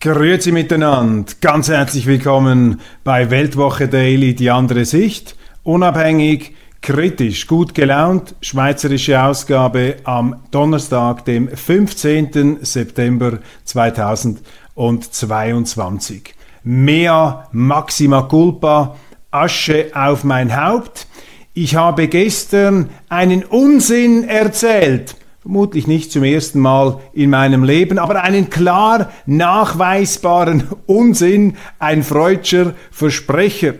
Grüezi miteinander, ganz herzlich willkommen bei Weltwoche Daily, die andere Sicht, unabhängig, kritisch, gut gelaunt, schweizerische Ausgabe am Donnerstag, dem 15. September 2022. Mea maxima culpa, Asche auf mein Haupt. Ich habe gestern einen Unsinn erzählt vermutlich nicht zum ersten Mal in meinem Leben, aber einen klar nachweisbaren Unsinn, ein freudscher Versprecher.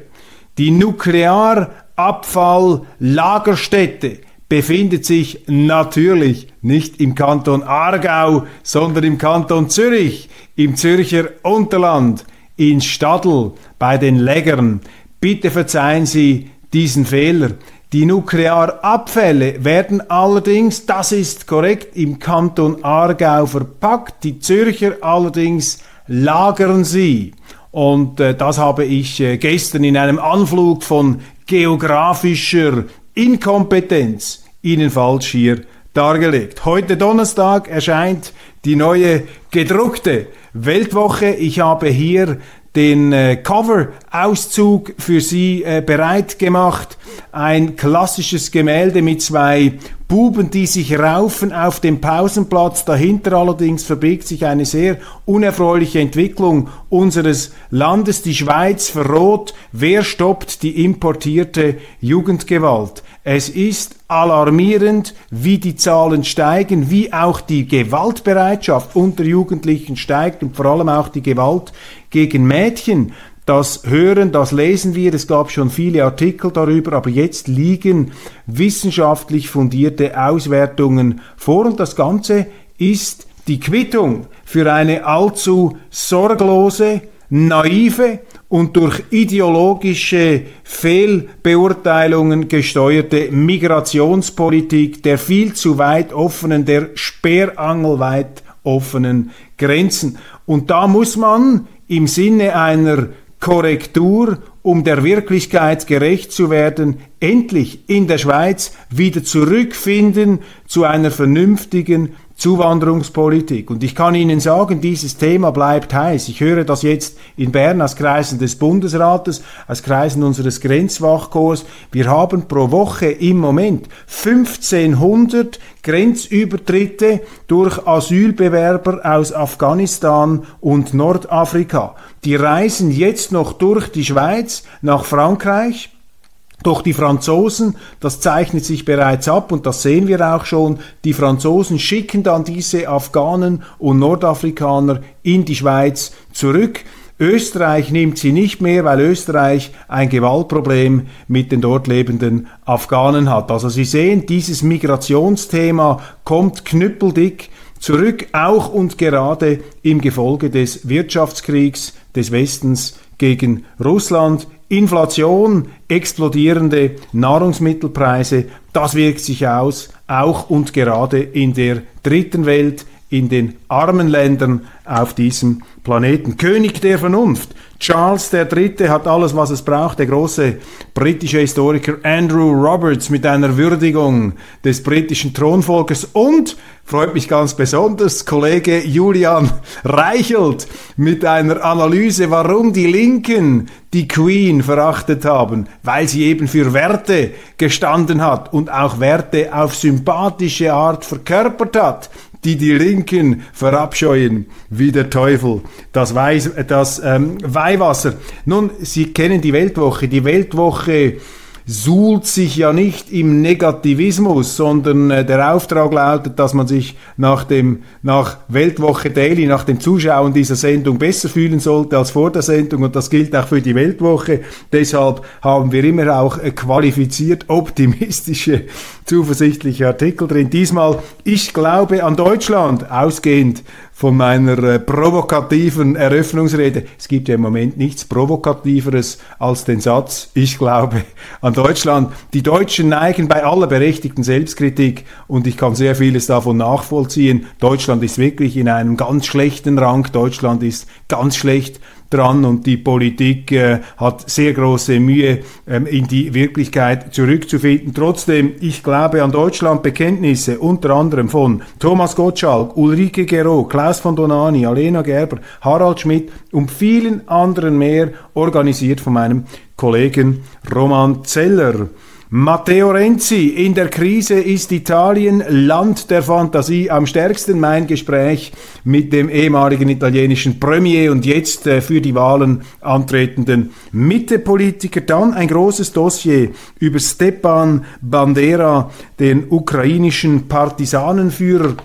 Die Nuklearabfalllagerstätte befindet sich natürlich nicht im Kanton Aargau, sondern im Kanton Zürich, im Zürcher Unterland, in Stadl bei den Läggern. Bitte verzeihen Sie diesen Fehler. Die Nuklearabfälle werden allerdings, das ist korrekt, im Kanton Aargau verpackt. Die Zürcher allerdings lagern sie. Und äh, das habe ich äh, gestern in einem Anflug von geografischer Inkompetenz Ihnen falsch hier dargelegt. Heute Donnerstag erscheint die neue gedruckte Weltwoche. Ich habe hier den äh, Cover-Auszug für Sie äh, bereit gemacht. Ein klassisches Gemälde mit zwei Buben, die sich raufen auf dem Pausenplatz. Dahinter allerdings verbirgt sich eine sehr unerfreuliche Entwicklung unseres Landes. Die Schweiz verroht. Wer stoppt die importierte Jugendgewalt? Es ist alarmierend, wie die Zahlen steigen, wie auch die Gewaltbereitschaft unter Jugendlichen steigt und vor allem auch die Gewalt gegen Mädchen. Das hören, das lesen wir, es gab schon viele Artikel darüber, aber jetzt liegen wissenschaftlich fundierte Auswertungen vor und das Ganze ist die Quittung für eine allzu sorglose, naive und durch ideologische Fehlbeurteilungen gesteuerte Migrationspolitik der viel zu weit offenen, der sperrangelweit offenen Grenzen. Und da muss man im Sinne einer Korrektur, um der Wirklichkeit gerecht zu werden, endlich in der Schweiz wieder zurückfinden zu einer vernünftigen Zuwanderungspolitik. Und ich kann Ihnen sagen, dieses Thema bleibt heiß. Ich höre das jetzt in Bern aus Kreisen des Bundesrates, aus Kreisen unseres Grenzwachkorps. Wir haben pro Woche im Moment 1500 Grenzübertritte durch Asylbewerber aus Afghanistan und Nordafrika. Die reisen jetzt noch durch die Schweiz nach Frankreich, doch die Franzosen, das zeichnet sich bereits ab und das sehen wir auch schon, die Franzosen schicken dann diese Afghanen und Nordafrikaner in die Schweiz zurück. Österreich nimmt sie nicht mehr, weil Österreich ein Gewaltproblem mit den dort lebenden Afghanen hat. Also Sie sehen, dieses Migrationsthema kommt knüppeldick zurück, auch und gerade im Gefolge des Wirtschaftskriegs des Westens gegen Russland. Inflation, explodierende Nahrungsmittelpreise, das wirkt sich aus, auch und gerade in der dritten Welt, in den armen Ländern auf diesem Planeten. König der Vernunft. Charles III. hat alles, was es braucht. Der große britische Historiker Andrew Roberts mit einer Würdigung des britischen Thronfolgers und, freut mich ganz besonders, Kollege Julian Reichelt mit einer Analyse, warum die Linken die Queen verachtet haben, weil sie eben für Werte gestanden hat und auch Werte auf sympathische Art verkörpert hat die die Linken verabscheuen wie der Teufel das, Weiß, das ähm, Weihwasser. Nun, Sie kennen die Weltwoche. Die Weltwoche suhlt sich ja nicht im Negativismus, sondern äh, der Auftrag lautet, dass man sich nach dem nach Weltwoche Daily, nach dem Zuschauen dieser Sendung besser fühlen sollte als vor der Sendung und das gilt auch für die Weltwoche. Deshalb haben wir immer auch äh, qualifiziert optimistische, zuversichtliche Artikel drin. Diesmal, ich glaube an Deutschland, ausgehend von meiner äh, provokativen Eröffnungsrede. Es gibt ja im Moment nichts Provokativeres als den Satz, ich glaube an Deutschland. Die Deutschen neigen bei aller berechtigten Selbstkritik und ich kann sehr vieles davon nachvollziehen. Deutschland ist wirklich in einem ganz schlechten Rang. Deutschland ist ganz schlecht dran und die Politik äh, hat sehr große Mühe, ähm, in die Wirklichkeit zurückzufinden. Trotzdem, ich glaube an Deutschland Bekenntnisse, unter anderem von Thomas Gottschalk, Ulrike Gero, Klaus von Donani, Alena Gerber, Harald Schmidt und vielen anderen mehr, organisiert von meinem Kollegen Roman Zeller. Matteo Renzi, in der Krise ist Italien Land der Fantasie am stärksten. Mein Gespräch mit dem ehemaligen italienischen Premier und jetzt äh, für die Wahlen antretenden Mittepolitiker. Dann ein großes Dossier über Stepan Bandera, den ukrainischen Partisanenführer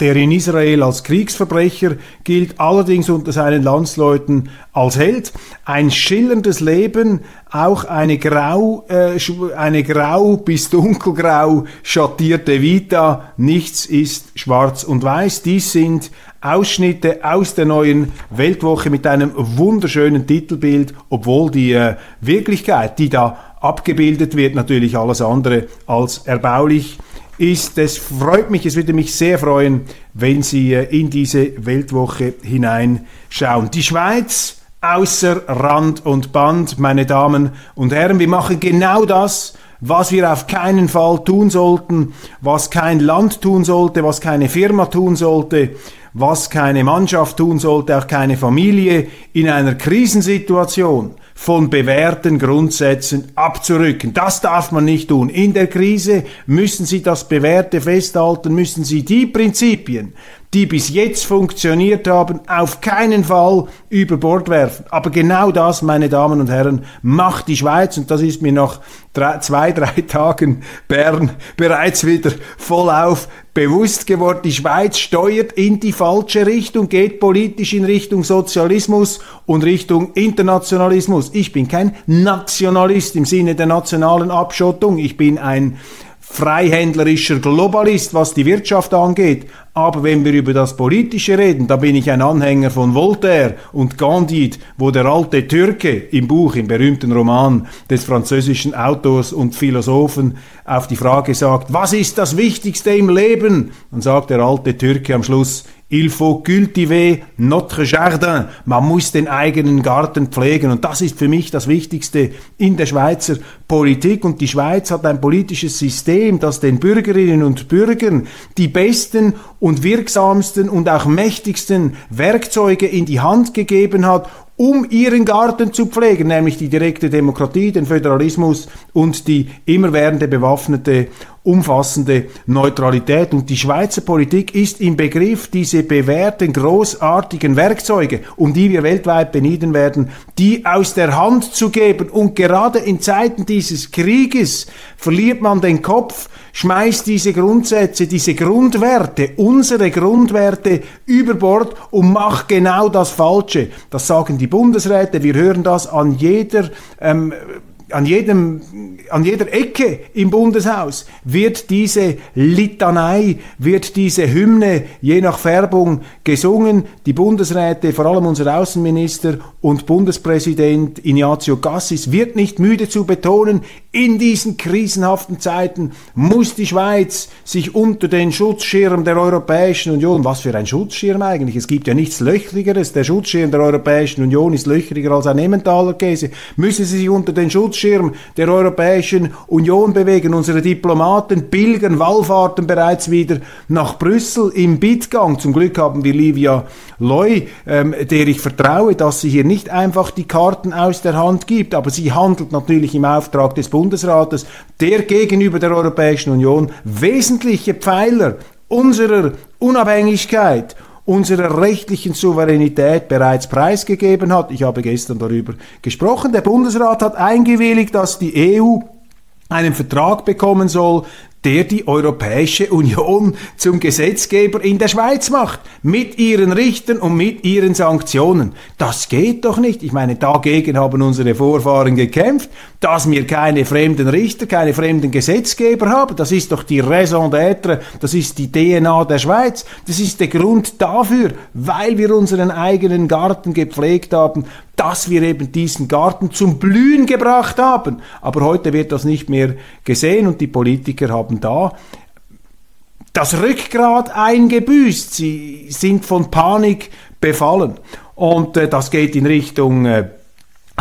der in Israel als Kriegsverbrecher gilt, allerdings unter seinen Landsleuten als Held. Ein schillerndes Leben, auch eine grau, äh, eine grau bis dunkelgrau schattierte Vita. Nichts ist schwarz und weiß. Dies sind Ausschnitte aus der neuen Weltwoche mit einem wunderschönen Titelbild, obwohl die äh, Wirklichkeit, die da abgebildet wird, natürlich alles andere als erbaulich ist. Es freut mich, es würde mich sehr freuen, wenn Sie äh, in diese Weltwoche hineinschauen. Die Schweiz außer Rand und Band, meine Damen und Herren, wir machen genau das, was wir auf keinen Fall tun sollten, was kein Land tun sollte, was keine Firma tun sollte, was keine Mannschaft tun sollte, auch keine Familie in einer Krisensituation von bewährten Grundsätzen abzurücken. Das darf man nicht tun. In der Krise müssen Sie das Bewährte festhalten, müssen Sie die Prinzipien, die bis jetzt funktioniert haben, auf keinen Fall über Bord werfen. Aber genau das, meine Damen und Herren, macht die Schweiz und das ist mir nach drei, zwei, drei Tagen Bern bereits wieder vollauf bewusst geworden. Die Schweiz steuert in die falsche Richtung, geht politisch in Richtung Sozialismus und Richtung Internationalismus. Ich bin kein Nationalist im Sinne der nationalen Abschottung. Ich bin ein freihändlerischer Globalist, was die Wirtschaft angeht. Aber wenn wir über das Politische reden, da bin ich ein Anhänger von Voltaire und Gandhi, wo der alte Türke im Buch, im berühmten Roman des französischen Autors und Philosophen auf die Frage sagt, was ist das Wichtigste im Leben? Dann sagt der alte Türke am Schluss, Il faut cultiver notre jardin. Man muss den eigenen Garten pflegen. Und das ist für mich das Wichtigste in der Schweizer Politik. Und die Schweiz hat ein politisches System, das den Bürgerinnen und Bürgern die besten und wirksamsten und auch mächtigsten Werkzeuge in die Hand gegeben hat, um ihren Garten zu pflegen, nämlich die direkte Demokratie, den Föderalismus und die immerwährende bewaffnete, umfassende Neutralität. Und die Schweizer Politik ist im Begriff, diese bewährten, großartigen Werkzeuge, um die wir weltweit benieden werden, die aus der Hand zu geben. Und gerade in Zeiten dieses Krieges verliert man den Kopf, schmeißt diese Grundsätze, diese Grundwerte, unsere Grundwerte über Bord und macht genau das Falsche. Das sagen die Bundesräte, wir hören das an jeder ähm, an, jedem, an jeder Ecke im Bundeshaus wird diese Litanei, wird diese Hymne je nach Färbung gesungen. Die Bundesräte, vor allem unser Außenminister und Bundespräsident Ignazio Gassis, wird nicht müde zu betonen, in diesen krisenhaften Zeiten muss die Schweiz sich unter den Schutzschirm der Europäischen Union, was für ein Schutzschirm eigentlich, es gibt ja nichts Löchrigeres, der Schutzschirm der Europäischen Union ist löchriger als ein Emmentaler Käse, müssen sie sich unter den Schutzschirm der Europäischen Union bewegen. Unsere Diplomaten pilgern, wallfahrten bereits wieder nach Brüssel im Bittgang. Zum Glück haben wir Livia Loy, ähm, der ich vertraue, dass sie hier nicht einfach die Karten aus der Hand gibt, aber sie handelt natürlich im Auftrag des Bundes Bundesrates, der gegenüber der Europäischen Union wesentliche Pfeiler unserer Unabhängigkeit unserer rechtlichen Souveränität bereits preisgegeben hat. Ich habe gestern darüber gesprochen. Der Bundesrat hat eingewilligt, dass die EU einen Vertrag bekommen soll, der die Europäische Union zum Gesetzgeber in der Schweiz macht, mit ihren Richtern und mit ihren Sanktionen. Das geht doch nicht. Ich meine, dagegen haben unsere Vorfahren gekämpft, dass wir keine fremden Richter, keine fremden Gesetzgeber haben. Das ist doch die Raison d'être, das ist die DNA der Schweiz. Das ist der Grund dafür, weil wir unseren eigenen Garten gepflegt haben, dass wir eben diesen Garten zum Blühen gebracht haben. Aber heute wird das nicht mehr gesehen und die Politiker haben da das Rückgrat eingebüßt. Sie sind von Panik befallen. Und äh, das geht in Richtung äh,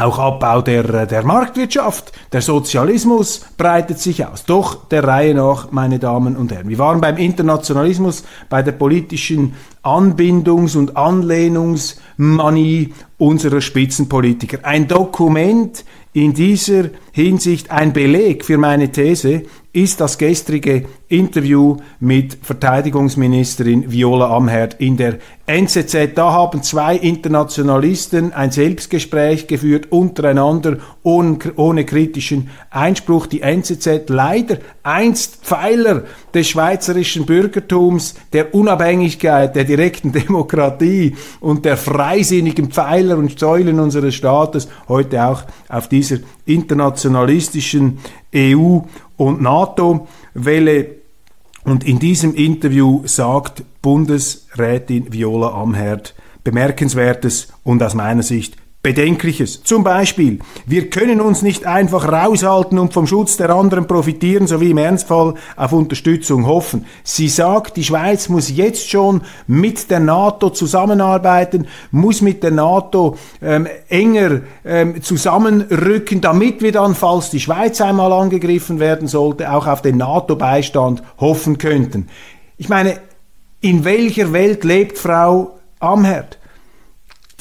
auch Abbau der, der Marktwirtschaft, der Sozialismus breitet sich aus. Doch der Reihe nach, meine Damen und Herren. Wir waren beim Internationalismus, bei der politischen Anbindungs- und Anlehnungsmanie unserer Spitzenpolitiker. Ein Dokument in dieser Hinsicht, ein Beleg für meine These, ist das gestrige Interview mit Verteidigungsministerin Viola Amherd in der NZZ. Da haben zwei Internationalisten ein Selbstgespräch geführt untereinander ohne, ohne kritischen Einspruch. Die NZZ leider einst Pfeiler des schweizerischen Bürgertums, der Unabhängigkeit, der direkten Demokratie und der freisinnigen Pfeiler und Säulen unseres Staates, heute auch auf dieser internationalistischen EU- und NATO-Welle. Und in diesem Interview sagt Bundesrätin Viola Amherd bemerkenswertes und aus meiner Sicht Bedenkliches. Zum Beispiel, wir können uns nicht einfach raushalten und vom Schutz der anderen profitieren, sowie im Ernstfall auf Unterstützung hoffen. Sie sagt, die Schweiz muss jetzt schon mit der NATO zusammenarbeiten, muss mit der NATO ähm, enger ähm, zusammenrücken, damit wir dann, falls die Schweiz einmal angegriffen werden sollte, auch auf den NATO-Beistand hoffen könnten. Ich meine, in welcher Welt lebt Frau Amherd?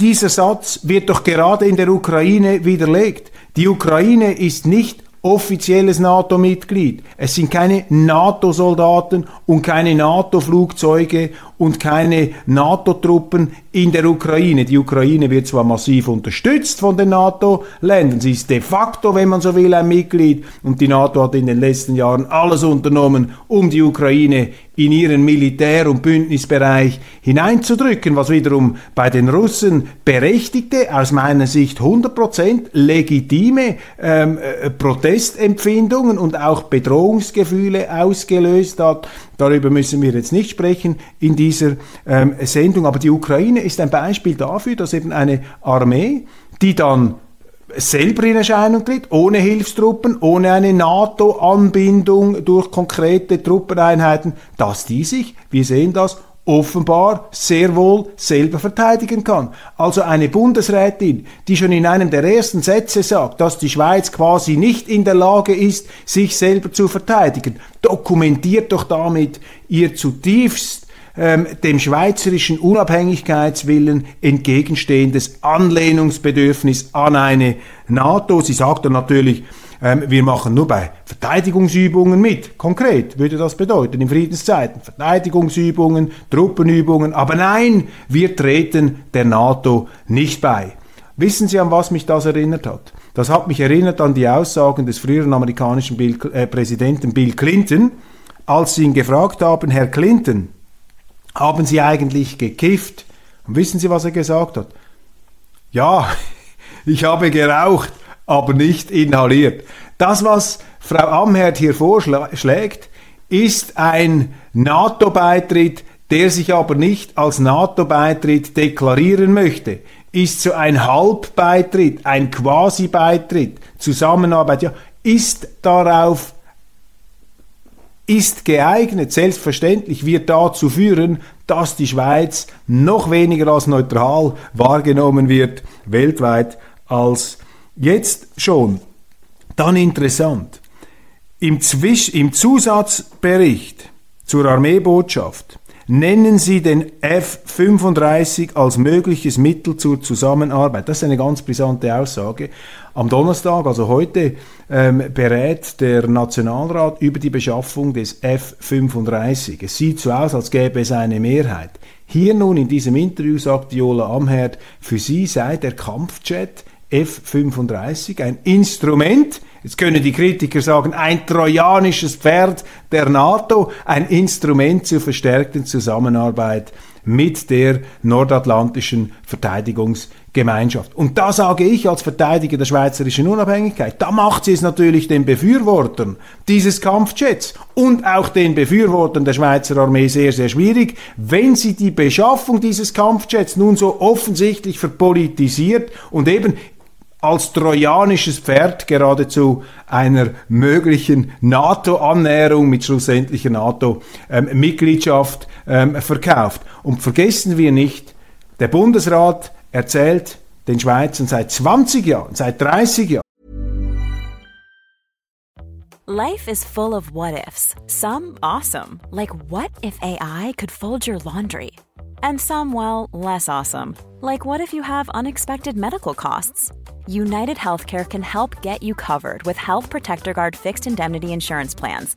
Dieser Satz wird doch gerade in der Ukraine widerlegt. Die Ukraine ist nicht offizielles NATO-Mitglied. Es sind keine NATO-Soldaten und keine NATO-Flugzeuge und keine NATO-Truppen in der Ukraine. Die Ukraine wird zwar massiv unterstützt von den NATO-Ländern, sie ist de facto, wenn man so will, ein Mitglied und die NATO hat in den letzten Jahren alles unternommen, um die Ukraine in ihren Militär- und Bündnisbereich hineinzudrücken, was wiederum bei den Russen berechtigte, aus meiner Sicht 100% legitime ähm, äh, Protestempfindungen und auch Bedrohungsgefühle ausgelöst hat. Darüber müssen wir jetzt nicht sprechen in dieser ähm, Sendung. Aber die Ukraine ist ein Beispiel dafür, dass eben eine Armee, die dann selber in Erscheinung tritt, ohne Hilfstruppen, ohne eine NATO-Anbindung durch konkrete Truppeneinheiten, dass die sich, wir sehen das, offenbar sehr wohl selber verteidigen kann. Also eine Bundesrätin, die schon in einem der ersten Sätze sagt, dass die Schweiz quasi nicht in der Lage ist, sich selber zu verteidigen, dokumentiert doch damit ihr zutiefst ähm, dem schweizerischen Unabhängigkeitswillen entgegenstehendes Anlehnungsbedürfnis an eine NATO. Sie sagt dann natürlich, ähm, wir machen nur bei Verteidigungsübungen mit. Konkret würde das bedeuten in Friedenszeiten. Verteidigungsübungen, Truppenübungen. Aber nein, wir treten der NATO nicht bei. Wissen Sie, an was mich das erinnert hat? Das hat mich erinnert an die Aussagen des früheren amerikanischen Bill, äh, Präsidenten Bill Clinton, als sie ihn gefragt haben, Herr Clinton, haben Sie eigentlich gekifft? Und wissen Sie, was er gesagt hat? Ja, ich habe geraucht aber nicht inhaliert. Das, was Frau Amherd hier vorschlägt, ist ein NATO-Beitritt, der sich aber nicht als NATO-Beitritt deklarieren möchte, ist so ein Halbbeitritt, ein Quasi-Beitritt, Zusammenarbeit, ja, ist darauf ist geeignet, selbstverständlich wird dazu führen, dass die Schweiz noch weniger als neutral wahrgenommen wird weltweit als Jetzt schon. Dann interessant. Im, Zwisch Im Zusatzbericht zur Armeebotschaft nennen Sie den F-35 als mögliches Mittel zur Zusammenarbeit. Das ist eine ganz brisante Aussage. Am Donnerstag, also heute, ähm, berät der Nationalrat über die Beschaffung des F-35. Es sieht so aus, als gäbe es eine Mehrheit. Hier nun in diesem Interview sagt Viola Amherd, für sie sei der Kampfjet F-35, ein Instrument, jetzt können die Kritiker sagen, ein trojanisches Pferd der NATO, ein Instrument zur verstärkten Zusammenarbeit mit der nordatlantischen Verteidigungsgemeinschaft. Und da sage ich als Verteidiger der schweizerischen Unabhängigkeit, da macht sie es natürlich den Befürwortern dieses Kampfjets und auch den Befürwortern der Schweizer Armee sehr, sehr schwierig, wenn sie die Beschaffung dieses Kampfjets nun so offensichtlich verpolitisiert und eben als trojanisches Pferd geradezu einer möglichen NATO-Annäherung mit schlussendlicher NATO-Mitgliedschaft ähm, ähm, verkauft. Und vergessen wir nicht, der Bundesrat erzählt den Schweizern seit 20 Jahren, seit 30 Jahren, Life is full of what ifs. Some awesome, like what if AI could fold your laundry? And some, well, less awesome, like what if you have unexpected medical costs? United Healthcare can help get you covered with Health Protector Guard fixed indemnity insurance plans.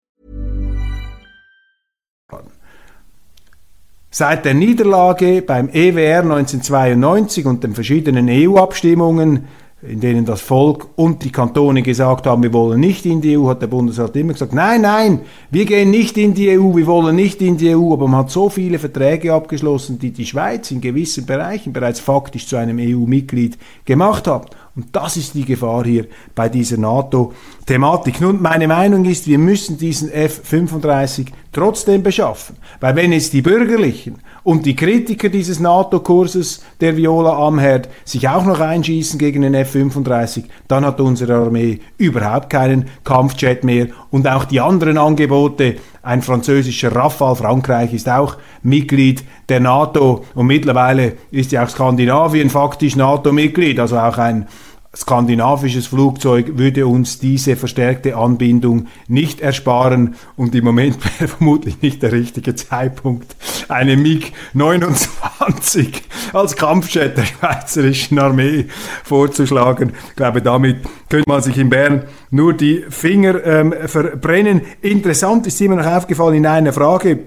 Seit der Niederlage beim EWR 1992 und den verschiedenen EU-Abstimmungen, in denen das Volk und die Kantone gesagt haben, wir wollen nicht in die EU, hat der Bundesrat immer gesagt, nein, nein, wir gehen nicht in die EU, wir wollen nicht in die EU, aber man hat so viele Verträge abgeschlossen, die die Schweiz in gewissen Bereichen bereits faktisch zu einem EU-Mitglied gemacht hat. Und das ist die Gefahr hier bei dieser NATO-Thematik. Nun, meine Meinung ist, wir müssen diesen F-35 trotzdem beschaffen. Weil wenn es die Bürgerlichen und die Kritiker dieses NATO-Kurses der Viola Amherd sich auch noch einschießen gegen den F-35, dann hat unsere Armee überhaupt keinen Kampfjet mehr und auch die anderen Angebote, ein französischer Rafale, Frankreich ist auch Mitglied der NATO und mittlerweile ist ja auch Skandinavien faktisch NATO-Mitglied, also auch ein skandinavisches Flugzeug würde uns diese verstärkte Anbindung nicht ersparen und im Moment wäre vermutlich nicht der richtige Zeitpunkt, eine MiG-29 als Kampfjet der schweizerischen Armee vorzuschlagen. Ich glaube, damit könnte man sich in Bern nur die Finger ähm, verbrennen. Interessant ist immer noch aufgefallen in einer Frage,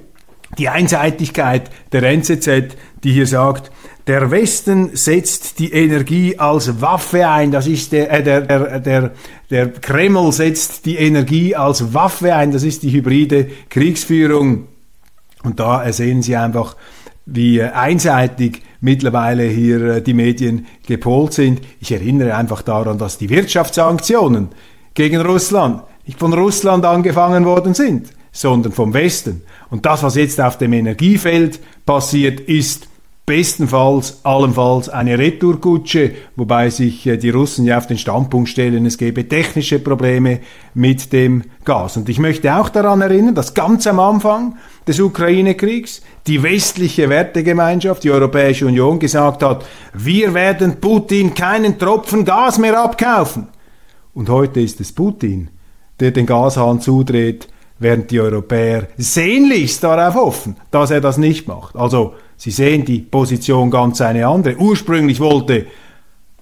die Einseitigkeit der NZZ, die hier sagt, der Westen setzt die Energie als Waffe ein. Das ist der, äh, der, der, der, der Kreml setzt die Energie als Waffe ein. Das ist die hybride Kriegsführung. Und da sehen Sie einfach, wie einseitig mittlerweile hier äh, die Medien gepolt sind. Ich erinnere einfach daran, dass die Wirtschaftssanktionen gegen Russland nicht von Russland angefangen worden sind, sondern vom Westen. Und das, was jetzt auf dem Energiefeld passiert, ist bestenfalls allenfalls eine Retourkutsche, wobei sich äh, die Russen ja auf den Standpunkt stellen, es gäbe technische Probleme mit dem Gas. Und ich möchte auch daran erinnern, dass ganz am Anfang des Ukraine-Kriegs die westliche Wertegemeinschaft, die Europäische Union, gesagt hat, wir werden Putin keinen Tropfen Gas mehr abkaufen. Und heute ist es Putin, der den Gashahn zudreht, während die Europäer sehnlichst darauf hoffen, dass er das nicht macht. Also Sie sehen die Position ganz eine andere. Ursprünglich wollte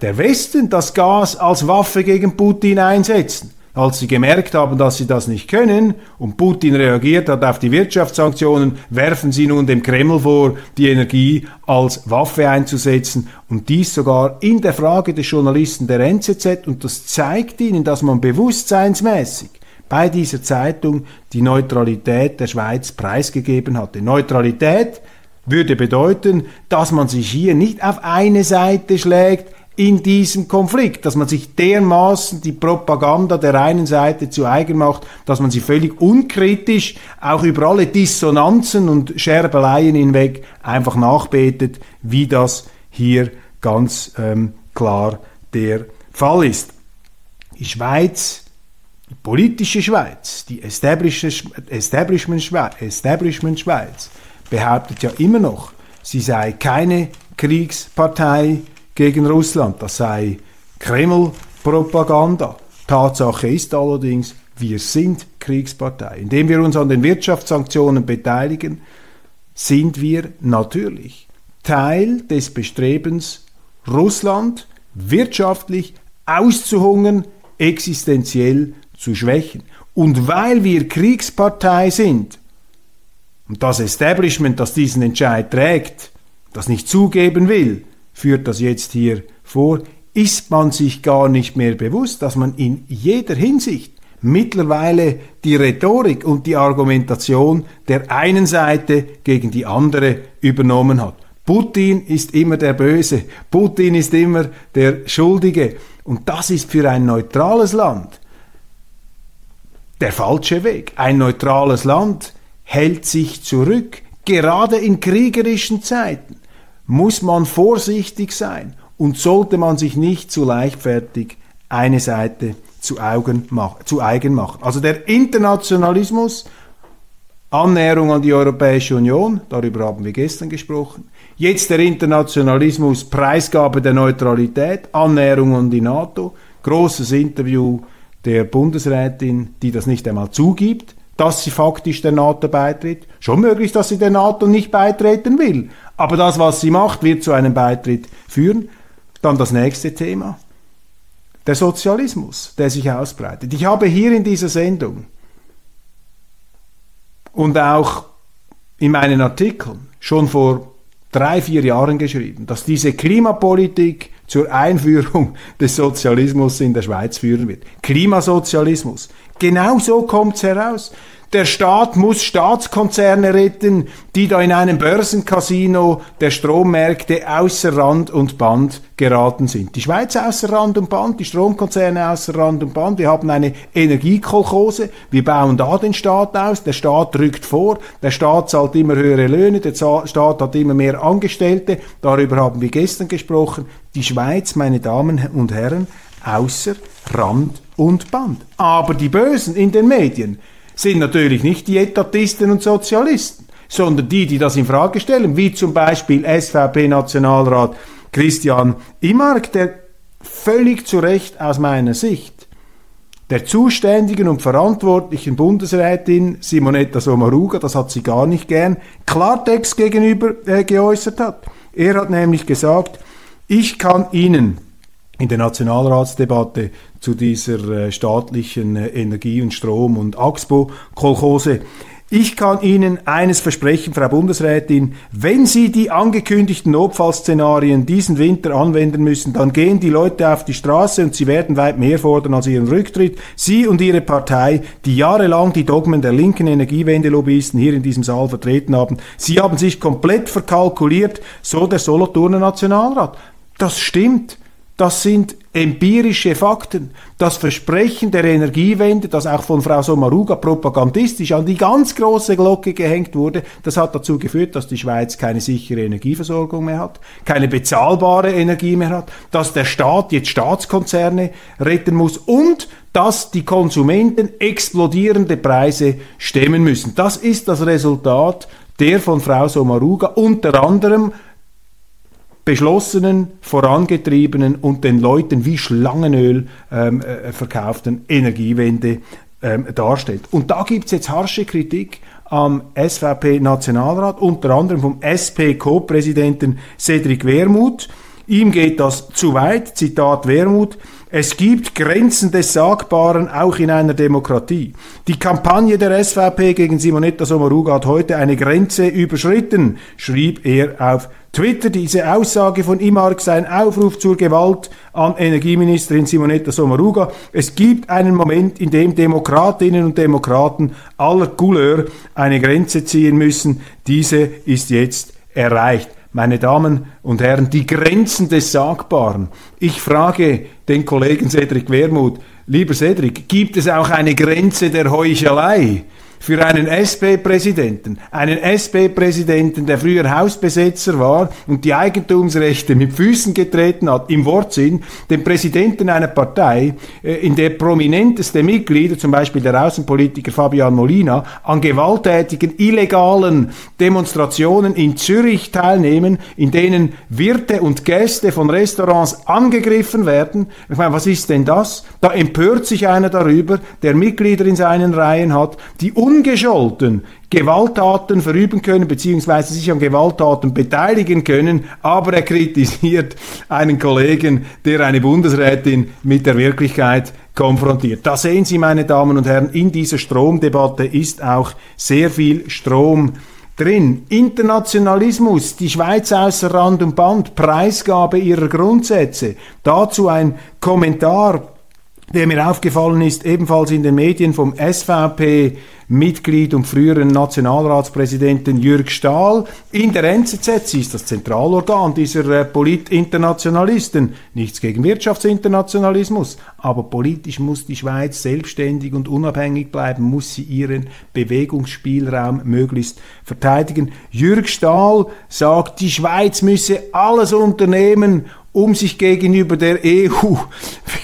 der Westen das Gas als Waffe gegen Putin einsetzen. Als sie gemerkt haben, dass sie das nicht können und Putin reagiert hat auf die Wirtschaftssanktionen, werfen sie nun dem Kreml vor, die Energie als Waffe einzusetzen und dies sogar in der Frage des Journalisten der NZZ und das zeigt ihnen, dass man bewusstseinsmäßig bei dieser Zeitung die Neutralität der Schweiz preisgegeben hatte. Neutralität würde bedeuten, dass man sich hier nicht auf eine Seite schlägt in diesem Konflikt, dass man sich dermaßen die Propaganda der einen Seite zu eigen macht, dass man sie völlig unkritisch auch über alle Dissonanzen und Scherbeleien hinweg einfach nachbetet, wie das hier ganz ähm, klar der Fall ist. Die Schweiz, die politische Schweiz, die Establishment Schweiz, Establishment Schweiz behauptet ja immer noch, sie sei keine Kriegspartei gegen Russland, das sei Kreml-Propaganda. Tatsache ist allerdings, wir sind Kriegspartei. Indem wir uns an den Wirtschaftssanktionen beteiligen, sind wir natürlich Teil des Bestrebens, Russland wirtschaftlich auszuhungern, existenziell zu schwächen. Und weil wir Kriegspartei sind und das Establishment, das diesen Entscheid trägt, das nicht zugeben will, führt das jetzt hier vor, ist man sich gar nicht mehr bewusst, dass man in jeder Hinsicht mittlerweile die Rhetorik und die Argumentation der einen Seite gegen die andere übernommen hat. Putin ist immer der Böse, Putin ist immer der Schuldige. Und das ist für ein neutrales Land der falsche Weg. Ein neutrales Land hält sich zurück. Gerade in kriegerischen Zeiten muss man vorsichtig sein und sollte man sich nicht zu leichtfertig eine Seite zu, Augen zu eigen machen. Also der Internationalismus, Annäherung an die Europäische Union, darüber haben wir gestern gesprochen. Jetzt der Internationalismus, Preisgabe der Neutralität, Annäherung an die NATO, großes Interview der Bundesrätin, die das nicht einmal zugibt, dass sie faktisch der NATO beitritt. Schon möglich, dass sie der NATO nicht beitreten will. Aber das, was sie macht, wird zu einem Beitritt führen. Dann das nächste Thema der Sozialismus, der sich ausbreitet. Ich habe hier in dieser Sendung und auch in meinen Artikeln schon vor drei, vier Jahren geschrieben, dass diese Klimapolitik zur Einführung des Sozialismus in der Schweiz führen wird. Klimasozialismus. Genau so kommt es heraus der Staat muss Staatskonzerne retten, die da in einem Börsencasino der Strommärkte außer Rand und Band geraten sind. Die Schweiz außer Rand und Band, die Stromkonzerne außer Rand und Band. Wir haben eine Energiekolchose. Wir bauen da den Staat aus. Der Staat rückt vor. Der Staat zahlt immer höhere Löhne. Der Staat hat immer mehr Angestellte. Darüber haben wir gestern gesprochen. Die Schweiz, meine Damen und Herren, außer Rand und Band. Aber die Bösen in den Medien, sind natürlich nicht die Etatisten und Sozialisten, sondern die, die das in Frage stellen, wie zum Beispiel SVP-Nationalrat Christian Imark, der völlig zu Recht aus meiner Sicht der zuständigen und verantwortlichen Bundesrätin Simonetta Sommaruga, das hat sie gar nicht gern, Klartext gegenüber äh, geäußert hat. Er hat nämlich gesagt, ich kann Ihnen in der Nationalratsdebatte zu dieser äh, staatlichen äh, Energie- und Strom- und Axpo-Kolchose. Ich kann Ihnen eines versprechen, Frau Bundesrätin, wenn Sie die angekündigten Notfallszenarien diesen Winter anwenden müssen, dann gehen die Leute auf die Straße und sie werden weit mehr fordern als ihren Rücktritt. Sie und Ihre Partei, die jahrelang die Dogmen der linken Energiewende-Lobbyisten hier in diesem Saal vertreten haben, Sie haben sich komplett verkalkuliert, so der Solothurner Nationalrat. Das stimmt. Das sind empirische Fakten. Das Versprechen der Energiewende, das auch von Frau Sommaruga propagandistisch an die ganz große Glocke gehängt wurde, das hat dazu geführt, dass die Schweiz keine sichere Energieversorgung mehr hat, keine bezahlbare Energie mehr hat, dass der Staat jetzt Staatskonzerne retten muss und dass die Konsumenten explodierende Preise stemmen müssen. Das ist das Resultat der von Frau Sommaruga unter anderem beschlossenen, vorangetriebenen und den Leuten wie Schlangenöl ähm, äh, verkauften Energiewende ähm, darstellt. Und da gibt es jetzt harsche Kritik am SVP-Nationalrat, unter anderem vom SP-Co-Präsidenten Cedric Wermuth. Ihm geht das zu weit, Zitat Wermuth. Es gibt Grenzen des Sagbaren auch in einer Demokratie. Die Kampagne der SVP gegen Simonetta Sommaruga hat heute eine Grenze überschritten, schrieb er auf Twitter. Diese Aussage von Imark sei ein Aufruf zur Gewalt an Energieministerin Simonetta Sommaruga. Es gibt einen Moment, in dem Demokratinnen und Demokraten aller Couleur eine Grenze ziehen müssen. Diese ist jetzt erreicht meine Damen und Herren, die Grenzen des Sagbaren. Ich frage den Kollegen Cedric Wermuth, lieber Cedric, gibt es auch eine Grenze der Heuchelei? Für einen SP-Präsidenten, einen SP-Präsidenten, der früher Hausbesetzer war und die Eigentumsrechte mit Füßen getreten hat, im Wortsinn, den Präsidenten einer Partei, äh, in der prominenteste Mitglieder, zum Beispiel der Außenpolitiker Fabian Molina, an gewalttätigen, illegalen Demonstrationen in Zürich teilnehmen, in denen Wirte und Gäste von Restaurants angegriffen werden. Ich meine, was ist denn das? Da empört sich einer darüber, der Mitglieder in seinen Reihen hat, die ungescholten Gewalttaten verüben können, beziehungsweise sich an Gewalttaten beteiligen können, aber er kritisiert einen Kollegen, der eine Bundesrätin mit der Wirklichkeit konfrontiert. Da sehen Sie, meine Damen und Herren, in dieser Stromdebatte ist auch sehr viel Strom drin. Internationalismus, die Schweiz außer Rand und Band, Preisgabe ihrer Grundsätze. Dazu ein Kommentar der mir aufgefallen ist, ebenfalls in den Medien vom SVP Mitglied und früheren Nationalratspräsidenten Jürg Stahl in der NZZ. Sie ist das Zentralorgan dieser äh, Politinternationalisten. Nichts gegen Wirtschaftsinternationalismus, aber politisch muss die Schweiz selbstständig und unabhängig bleiben, muss sie ihren Bewegungsspielraum möglichst verteidigen. Jürg Stahl sagt, die Schweiz müsse alles unternehmen, um sich gegenüber der EU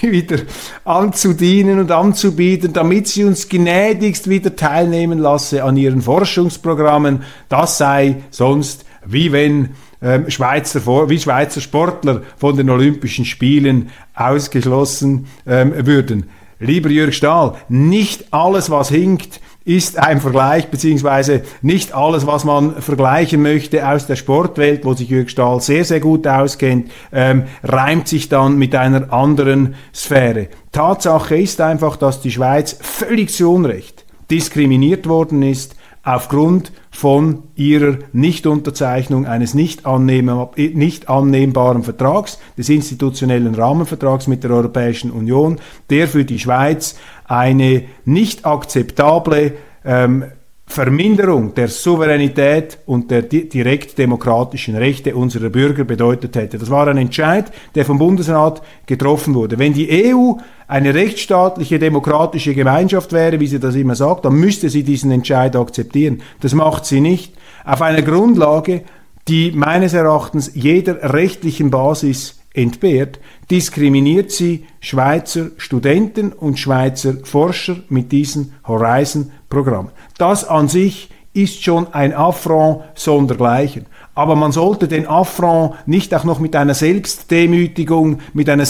wieder anzudienen und anzubieten, damit sie uns gnädigst wieder teilnehmen lasse an ihren Forschungsprogrammen. Das sei sonst wie wenn ähm, Schweizer, wie Schweizer Sportler von den Olympischen Spielen ausgeschlossen ähm, würden. Lieber Jörg Stahl, nicht alles, was hinkt, ist ein Vergleich, beziehungsweise nicht alles, was man vergleichen möchte aus der Sportwelt, wo sich Jürg Stahl sehr, sehr gut auskennt, ähm, reimt sich dann mit einer anderen Sphäre. Tatsache ist einfach, dass die Schweiz völlig zu Unrecht diskriminiert worden ist aufgrund von ihrer Nichtunterzeichnung eines nicht, nicht annehmbaren Vertrags, des institutionellen Rahmenvertrags mit der Europäischen Union, der für die Schweiz eine nicht akzeptable ähm, Verminderung der Souveränität und der direktdemokratischen Rechte unserer Bürger bedeutet hätte. Das war ein Entscheid, der vom Bundesrat getroffen wurde. Wenn die EU eine rechtsstaatliche demokratische Gemeinschaft wäre, wie sie das immer sagt, dann müsste sie diesen Entscheid akzeptieren. Das macht sie nicht. Auf einer Grundlage, die meines Erachtens jeder rechtlichen Basis entbehrt, diskriminiert sie Schweizer Studenten und Schweizer Forscher mit diesem Horizon-Programm. Das an sich ist schon ein Affront sondergleichen. Aber man sollte den Affront nicht auch noch mit einer Selbstdemütigung, mit einer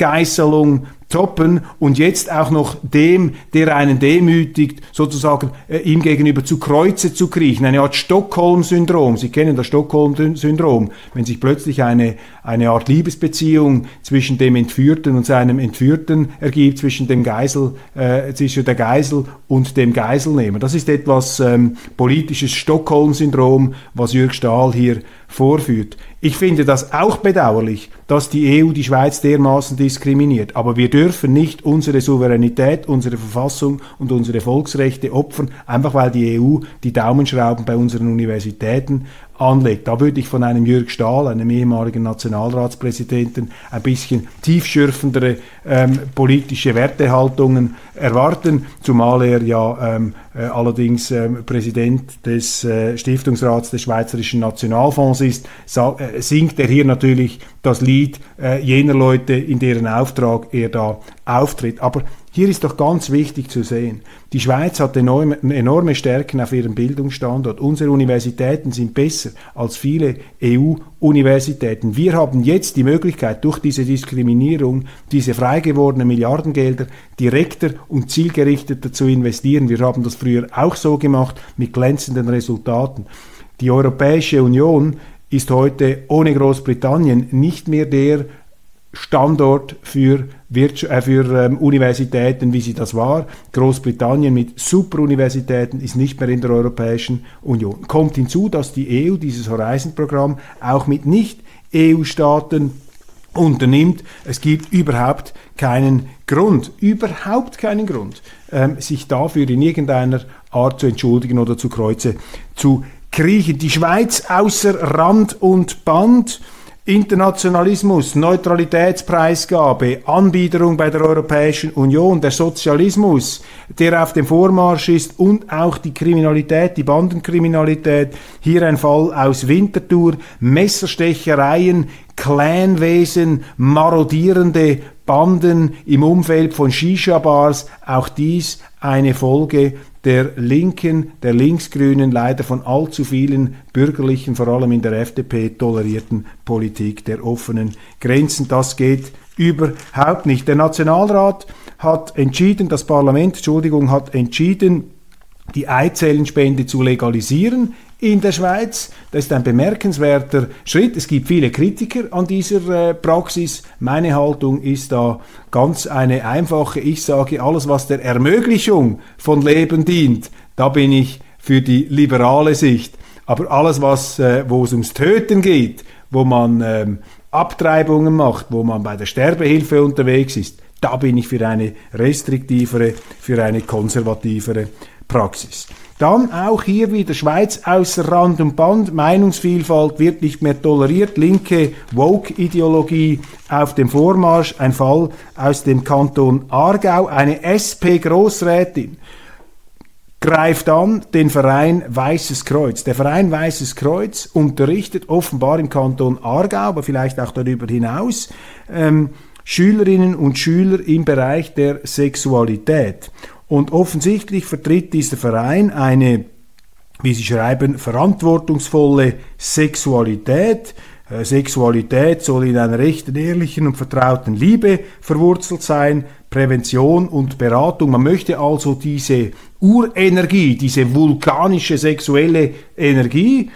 Selbstgeißelung toppen und jetzt auch noch dem, der einen demütigt, sozusagen äh, ihm gegenüber zu Kreuze zu kriechen. Eine Art Stockholm-Syndrom. Sie kennen das Stockholm-Syndrom. Wenn sich plötzlich eine, eine Art Liebesbeziehung zwischen dem Entführten und seinem Entführten ergibt, zwischen dem Geisel, äh, zwischen der Geisel und dem Geiselnehmer. Das ist etwas ähm, politisches Stockholm-Syndrom, was Jürg Stahl hier vorführt. Ich finde das auch bedauerlich, dass die EU die Schweiz dermaßen diskriminiert. Aber wir dürfen nicht unsere Souveränität, unsere Verfassung und unsere Volksrechte opfern, einfach weil die EU die Daumenschrauben bei unseren Universitäten anlegt. Da würde ich von einem Jürg Stahl, einem ehemaligen Nationalratspräsidenten, ein bisschen tiefschürfendere ähm, politische Wertehaltungen erwarten, zumal er ja ähm, äh, allerdings ähm, Präsident des äh, Stiftungsrats des Schweizerischen Nationalfonds ist, äh, singt er hier natürlich das Lied äh, jener Leute, in deren Auftrag er da auftritt. Aber hier ist doch ganz wichtig zu sehen, die Schweiz hat enorme, enorme Stärken auf ihrem Bildungsstandort. Unsere Universitäten sind besser als viele EU-Universitäten. Wir haben jetzt die Möglichkeit, durch diese Diskriminierung diese frei gewordenen Milliardengelder direkter und zielgerichteter zu investieren. Wir haben das früher auch so gemacht mit glänzenden Resultaten. Die Europäische Union ist heute ohne Großbritannien nicht mehr der Standort für, äh, für ähm, Universitäten, wie sie das war. Großbritannien mit Superuniversitäten ist nicht mehr in der Europäischen Union. Kommt hinzu, dass die EU dieses Horizon-Programm auch mit Nicht-EU-Staaten unternimmt. Es gibt überhaupt keinen Grund, überhaupt keinen Grund, ähm, sich dafür in irgendeiner Art zu entschuldigen oder zu Kreuze zu kriechen. Die Schweiz außer Rand und Band Internationalismus, Neutralitätspreisgabe, Anbiederung bei der Europäischen Union, der Sozialismus, der auf dem Vormarsch ist und auch die Kriminalität, die Bandenkriminalität. Hier ein Fall aus Winterthur, Messerstechereien, Clanwesen, marodierende Banden im Umfeld von Shisha-Bars. Auch dies eine Folge der linken, der linksgrünen, leider von allzu vielen bürgerlichen, vor allem in der FDP tolerierten Politik der offenen Grenzen. Das geht überhaupt nicht. Der Nationalrat hat entschieden, das Parlament, Entschuldigung, hat entschieden, die Eizellenspende zu legalisieren in der Schweiz. Das ist ein bemerkenswerter Schritt. Es gibt viele Kritiker an dieser äh, Praxis. Meine Haltung ist da ganz eine einfache. Ich sage, alles, was der Ermöglichung von Leben dient, da bin ich für die liberale Sicht. Aber alles, was, äh, wo es ums Töten geht, wo man ähm, Abtreibungen macht, wo man bei der Sterbehilfe unterwegs ist, da bin ich für eine restriktivere, für eine konservativere Praxis. Dann auch hier wieder Schweiz außer Rand und Band. Meinungsvielfalt wird nicht mehr toleriert. Linke Woke-Ideologie auf dem Vormarsch. Ein Fall aus dem Kanton Aargau. Eine SP-Großrätin greift an den Verein Weißes Kreuz. Der Verein Weißes Kreuz unterrichtet offenbar im Kanton Aargau, aber vielleicht auch darüber hinaus, ähm, Schülerinnen und Schüler im Bereich der Sexualität. Und offensichtlich vertritt dieser Verein eine, wie Sie schreiben, verantwortungsvolle Sexualität. Äh, Sexualität soll in einer echten, ehrlichen und vertrauten Liebe verwurzelt sein, Prävention und Beratung. Man möchte also diese Urenergie, diese vulkanische sexuelle Energie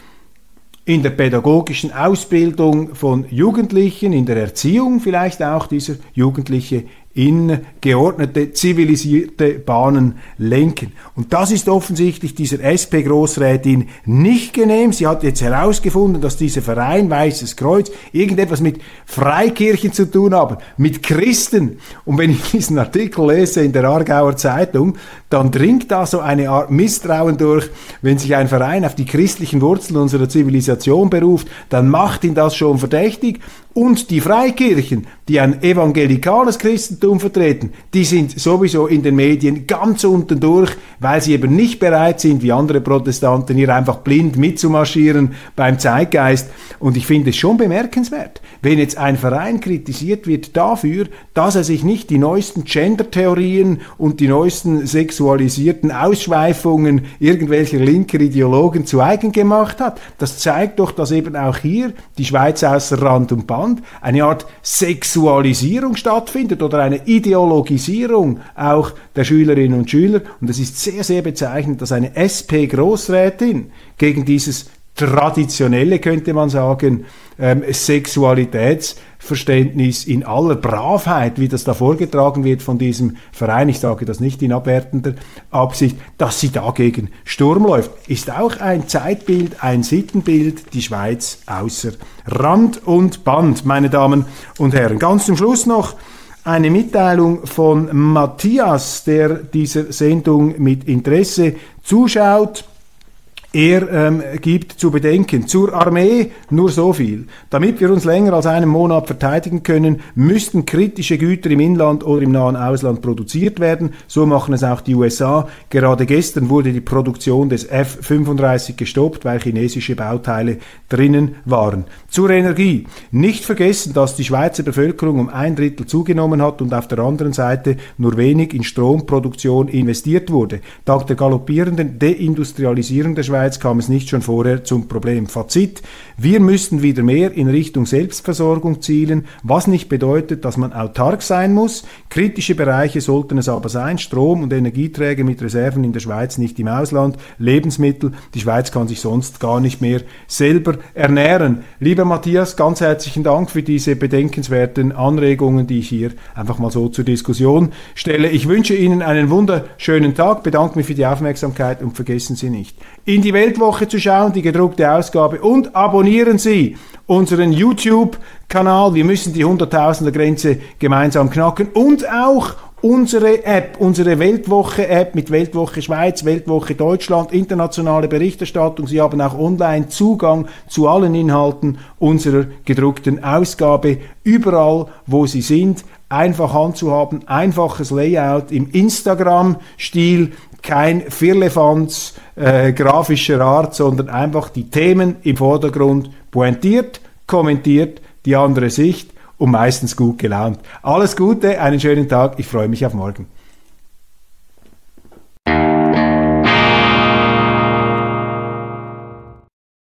in der pädagogischen Ausbildung von Jugendlichen, in der Erziehung vielleicht auch dieser Jugendliche in geordnete, zivilisierte Bahnen lenken. Und das ist offensichtlich dieser SP-Großrätin nicht genehm. Sie hat jetzt herausgefunden, dass dieser Verein Weißes Kreuz irgendetwas mit Freikirchen zu tun hat, mit Christen. Und wenn ich diesen Artikel lese in der Aargauer Zeitung, dann dringt da so eine Art Misstrauen durch, wenn sich ein Verein auf die christlichen Wurzeln unserer Zivilisation beruft, dann macht ihn das schon verdächtig und die Freikirchen, die ein evangelikales Christentum vertreten, die sind sowieso in den Medien ganz unten durch, weil sie eben nicht bereit sind, wie andere Protestanten, hier einfach blind mitzumarschieren beim Zeitgeist. Und ich finde es schon bemerkenswert, wenn jetzt ein Verein kritisiert wird dafür, dass er sich nicht die neuesten Gender-Theorien und die neuesten sexualisierten Ausschweifungen irgendwelcher linker Ideologen zu eigen gemacht hat. Das zeigt doch, dass eben auch hier die Schweiz außer Rand und Band Land eine Art Sexualisierung stattfindet oder eine Ideologisierung auch der Schülerinnen und Schüler. Und es ist sehr, sehr bezeichnend, dass eine SP-Großrätin gegen dieses traditionelle, könnte man sagen, ähm, Sexualitätsverständnis in aller Bravheit, wie das da vorgetragen wird von diesem Verein, ich sage das nicht in abwertender Absicht, dass sie dagegen Sturm läuft, ist auch ein Zeitbild, ein Sittenbild, die Schweiz außer Rand und Band, meine Damen und Herren. Ganz zum Schluss noch eine Mitteilung von Matthias, der dieser Sendung mit Interesse zuschaut. Er ähm, gibt zu bedenken, zur Armee nur so viel. Damit wir uns länger als einen Monat verteidigen können, müssten kritische Güter im Inland oder im nahen Ausland produziert werden. So machen es auch die USA. Gerade gestern wurde die Produktion des F-35 gestoppt, weil chinesische Bauteile drinnen waren. Zur Energie. Nicht vergessen, dass die Schweizer Bevölkerung um ein Drittel zugenommen hat und auf der anderen Seite nur wenig in Stromproduktion investiert wurde. Dank der galoppierenden Deindustrialisierung der Schweiz Schweiz kam es nicht schon vorher zum Problem. Fazit, wir müssten wieder mehr in Richtung Selbstversorgung zielen, was nicht bedeutet, dass man autark sein muss. Kritische Bereiche sollten es aber sein, Strom- und Energieträger mit Reserven in der Schweiz, nicht im Ausland, Lebensmittel, die Schweiz kann sich sonst gar nicht mehr selber ernähren. Lieber Matthias, ganz herzlichen Dank für diese bedenkenswerten Anregungen, die ich hier einfach mal so zur Diskussion stelle. Ich wünsche Ihnen einen wunderschönen Tag, bedanke mich für die Aufmerksamkeit und vergessen Sie nicht, in die Weltwoche zu schauen, die gedruckte Ausgabe. Und abonnieren Sie unseren YouTube-Kanal. Wir müssen die Hunderttausender Grenze gemeinsam knacken. Und auch unsere App, unsere Weltwoche-App mit Weltwoche Schweiz, Weltwoche Deutschland, internationale Berichterstattung. Sie haben auch online Zugang zu allen Inhalten unserer gedruckten Ausgabe, überall, wo Sie sind einfach handzuhaben, einfaches Layout im Instagram-Stil, kein Firlefanz äh, grafischer Art, sondern einfach die Themen im Vordergrund pointiert, kommentiert, die andere Sicht und meistens gut gelaunt. Alles Gute, einen schönen Tag, ich freue mich auf morgen.